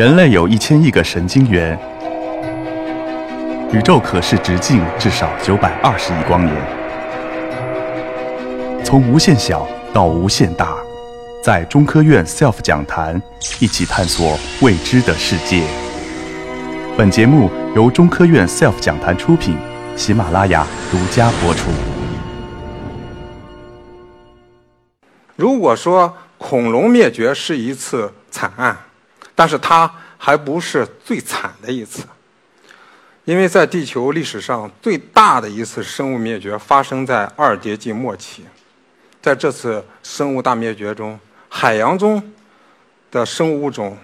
人类有一千亿个神经元，宇宙可视直径至少九百二十亿光年。从无限小到无限大，在中科院 SELF 讲坛一起探索未知的世界。本节目由中科院 SELF 讲坛出品，喜马拉雅独家播出。如果说恐龙灭绝是一次惨案，但是它还不是最惨的一次，因为在地球历史上最大的一次生物灭绝发生在二叠纪末期，在这次生物大灭绝中，海洋中的生物物种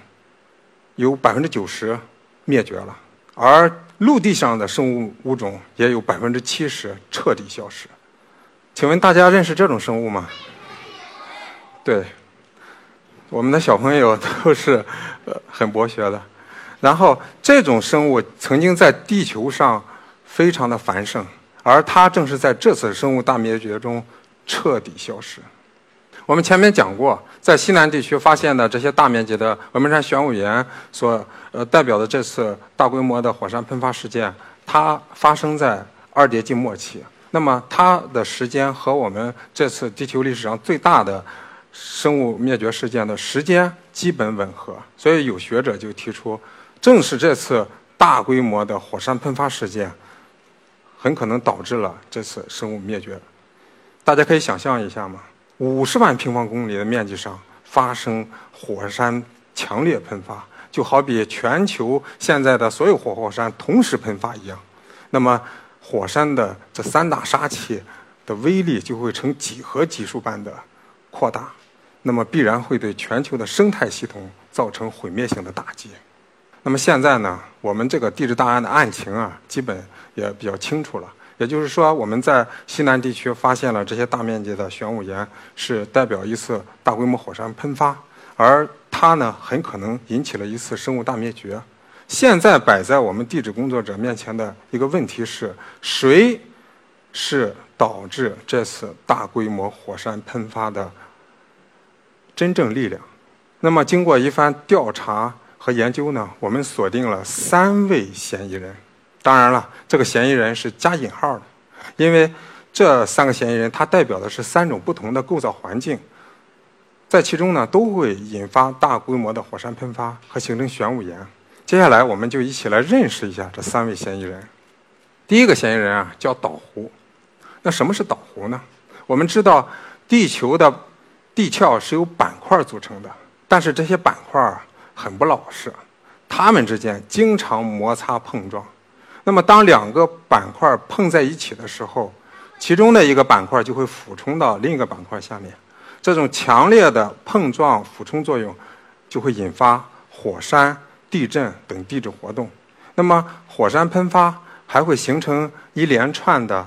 有百分之九十灭绝了，而陆地上的生物物种也有百分之七十彻底消失。请问大家认识这种生物吗？对，我们的小朋友都是呃很博学的。然后这种生物曾经在地球上非常的繁盛，而它正是在这次生物大灭绝中彻底消失。我们前面讲过，在西南地区发现的这些大面积的峨眉山玄武岩所呃代表的这次大规模的火山喷发事件，它发生在二叠纪末期。那么它的时间和我们这次地球历史上最大的生物灭绝事件的时间基本吻合，所以有学者就提出，正是这次大规模的火山喷发事件，很可能导致了这次生物灭绝。大家可以想象一下吗？五十万平方公里的面积上发生火山强烈喷发，就好比全球现在的所有活火山同时喷发一样，那么火山的这三大杀器的威力就会呈几何级数般的扩大。那么必然会对全球的生态系统造成毁灭性的打击。那么现在呢，我们这个地质档案的案情啊，基本也比较清楚了。也就是说，我们在西南地区发现了这些大面积的玄武岩，是代表一次大规模火山喷发，而它呢，很可能引起了一次生物大灭绝。现在摆在我们地质工作者面前的一个问题是：谁是导致这次大规模火山喷发的？真正力量。那么，经过一番调查和研究呢，我们锁定了三位嫌疑人。当然了，这个嫌疑人是加引号的，因为这三个嫌疑人他代表的是三种不同的构造环境，在其中呢都会引发大规模的火山喷发和形成玄武岩。接下来，我们就一起来认识一下这三位嫌疑人。第一个嫌疑人啊，叫岛湖。那什么是岛湖呢？我们知道，地球的。地壳是由板块组成的，但是这些板块很不老实，它们之间经常摩擦碰撞。那么，当两个板块碰在一起的时候，其中的一个板块就会俯冲到另一个板块下面。这种强烈的碰撞俯冲作用，就会引发火山、地震等地质活动。那么，火山喷发还会形成一连串的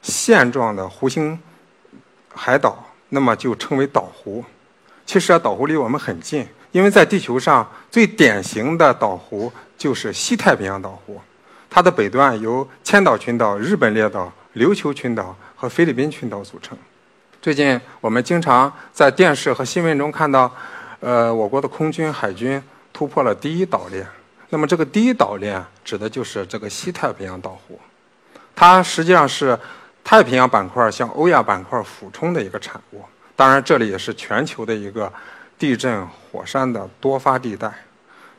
线状的弧形海岛。那么就称为岛湖。其实啊，岛湖离我们很近，因为在地球上最典型的岛湖就是西太平洋岛湖，它的北端由千岛群岛、日本列岛、琉球群岛和菲律宾群岛组成。最近我们经常在电视和新闻中看到，呃，我国的空军、海军突破了第一岛链。那么这个第一岛链指的就是这个西太平洋岛湖，它实际上是。太平洋板块向欧亚板块俯冲的一个产物，当然这里也是全球的一个地震火山的多发地带。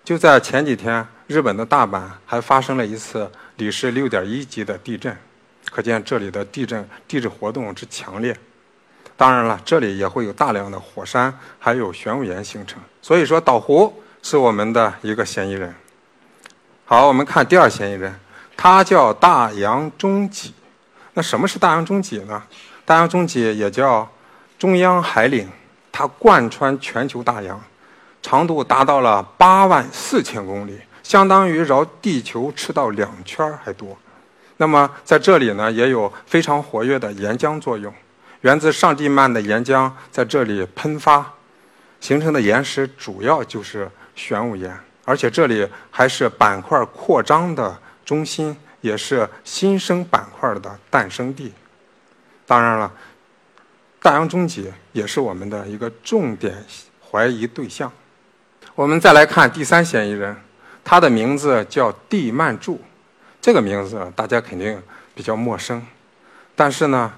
就在前几天，日本的大阪还发生了一次里氏六点一级的地震，可见这里的地震地质活动之强烈。当然了，这里也会有大量的火山还有玄武岩形成。所以说，岛湖是我们的一个嫌疑人。好，我们看第二嫌疑人，他叫大洋中脊。那什么是大洋中脊呢？大洋中脊也叫中央海岭，它贯穿全球大洋，长度达到了八万四千公里，相当于绕地球赤道两圈还多。那么在这里呢，也有非常活跃的岩浆作用，源自上地幔的岩浆在这里喷发，形成的岩石主要就是玄武岩，而且这里还是板块扩张的中心。也是新生板块的诞生地。当然了，大洋中脊也是我们的一个重点怀疑对象。我们再来看第三嫌疑人，他的名字叫蒂曼柱，这个名字大家肯定比较陌生，但是呢，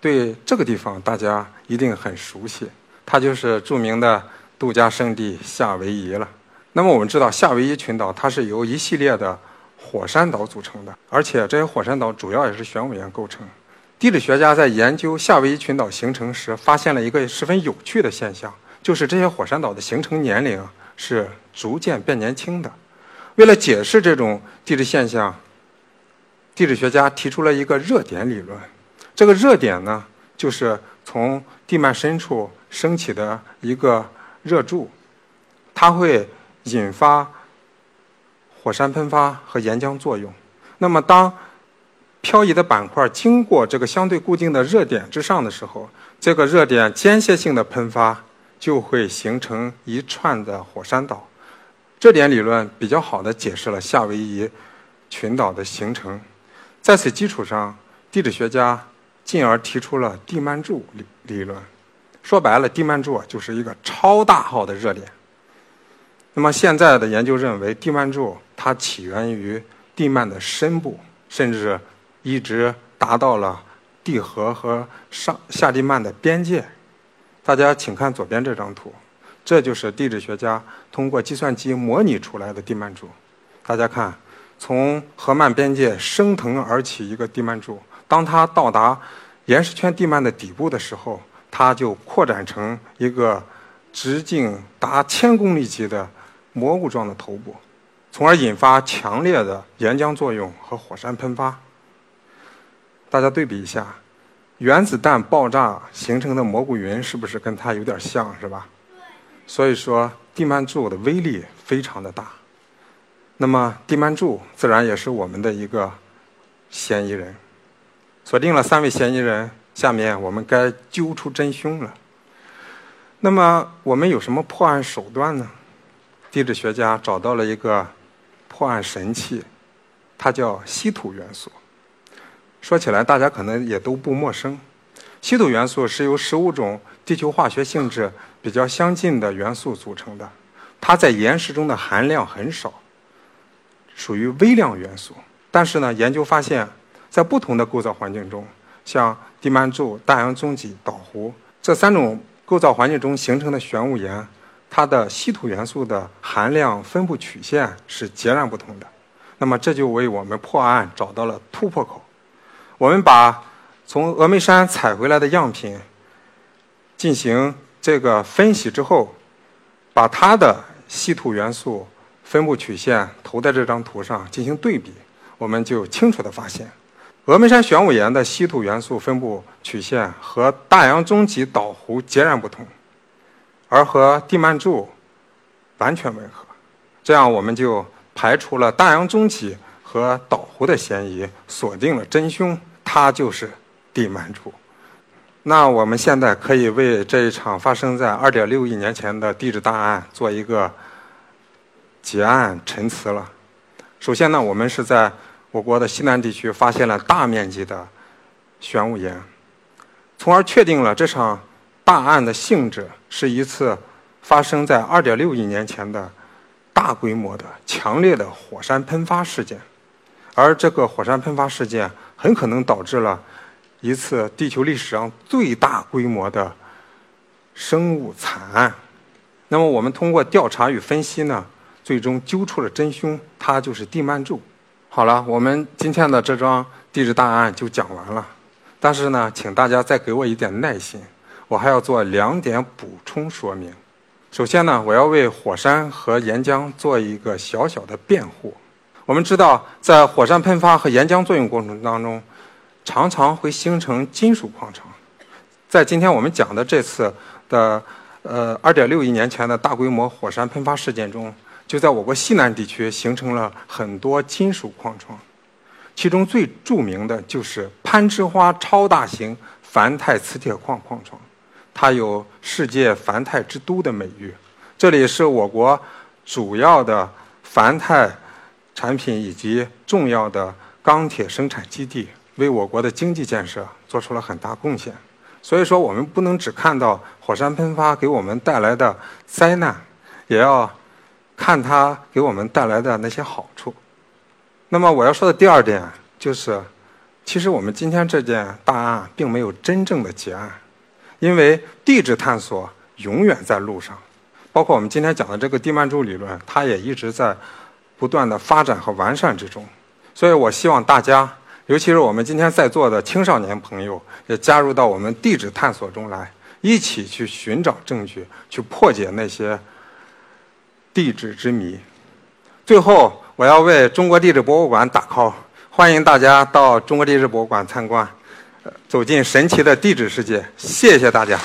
对这个地方大家一定很熟悉，他就是著名的度假胜地夏威夷了。那么我们知道，夏威夷群岛它是由一系列的火山岛组成的，而且这些火山岛主要也是玄武岩构成。地质学家在研究夏威夷群岛形成时，发现了一个十分有趣的现象，就是这些火山岛的形成年龄是逐渐变年轻的。为了解释这种地质现象，地质学家提出了一个热点理论。这个热点呢，就是从地幔深处升起的一个热柱，它会引发火山喷发和岩浆作用。那么当漂移的板块经过这个相对固定的热点之上的时候，这个热点间歇性的喷发就会形成一串的火山岛。这点理论比较好的解释了夏威夷群岛的形成。在此基础上，地质学家进而提出了地幔柱理理论。说白了，地幔柱就是一个超大号的热点。那么现在的研究认为，地幔柱它起源于地幔的深部，甚至。一直达到了地核和上下地幔的边界。大家请看左边这张图，这就是地质学家通过计算机模拟出来的地幔柱。大家看，从河幔边界升腾而起一个地幔柱，当它到达岩石圈地幔的底部的时候，它就扩展成一个直径达千公里级的蘑菇状的头部，从而引发强烈的岩浆作用和火山喷发。大家对比一下，原子弹爆炸形成的蘑菇云是不是跟它有点像是吧？所以说，地幔柱的威力非常的大。那么，地幔柱自然也是我们的一个嫌疑人。锁定了三位嫌疑人，下面我们该揪出真凶了。那么，我们有什么破案手段呢？地质学家找到了一个破案神器，它叫稀土元素。说起来，大家可能也都不陌生。稀土元素是由十五种地球化学性质比较相近的元素组成的，它在岩石中的含量很少，属于微量元素。但是呢，研究发现，在不同的构造环境中，像地幔柱、大洋中脊、岛湖这三种构造环境中形成的玄武岩，它的稀土元素的含量分布曲线是截然不同的。那么，这就为我们破案找到了突破口。我们把从峨眉山采回来的样品进行这个分析之后，把它的稀土元素分布曲线投在这张图上进行对比，我们就清楚的发现，峨眉山玄武岩的稀土元素分布曲线和大洋中脊岛湖截然不同，而和地幔柱完全吻合，这样我们就排除了大洋中脊。和岛湖的嫌疑，锁定了真凶，他就是地幔柱。那我们现在可以为这一场发生在二点六亿年前的地质大案做一个结案陈词了。首先呢，我们是在我国的西南地区发现了大面积的玄武岩，从而确定了这场大案的性质是一次发生在二点六亿年前的大规模的强烈的火山喷发事件。而这个火山喷发事件很可能导致了一次地球历史上最大规模的生物惨案。那么，我们通过调查与分析呢，最终揪出了真凶，他就是地幔柱。好了，我们今天的这桩地质大案就讲完了。但是呢，请大家再给我一点耐心，我还要做两点补充说明。首先呢，我要为火山和岩浆做一个小小的辩护。我们知道，在火山喷发和岩浆作用过程当中，常常会形成金属矿床。在今天我们讲的这次的呃2.6亿年前的大规模火山喷发事件中，就在我国西南地区形成了很多金属矿床，其中最著名的就是攀枝花超大型钒钛磁铁矿矿床，它有“世界钒钛之都”的美誉。这里是我国主要的钒钛。产品以及重要的钢铁生产基地，为我国的经济建设做出了很大贡献。所以说，我们不能只看到火山喷发给我们带来的灾难，也要看它给我们带来的那些好处。那么我要说的第二点就是，其实我们今天这件大案并没有真正的结案，因为地质探索永远在路上，包括我们今天讲的这个地幔柱理论，它也一直在不断的发展和完善之中。所以我希望大家，尤其是我们今天在座的青少年朋友，也加入到我们地质探索中来，一起去寻找证据，去破解那些地质之谜。最后，我要为中国地质博物馆打 call，欢迎大家到中国地质博物馆参观，走进神奇的地质世界。谢谢大家。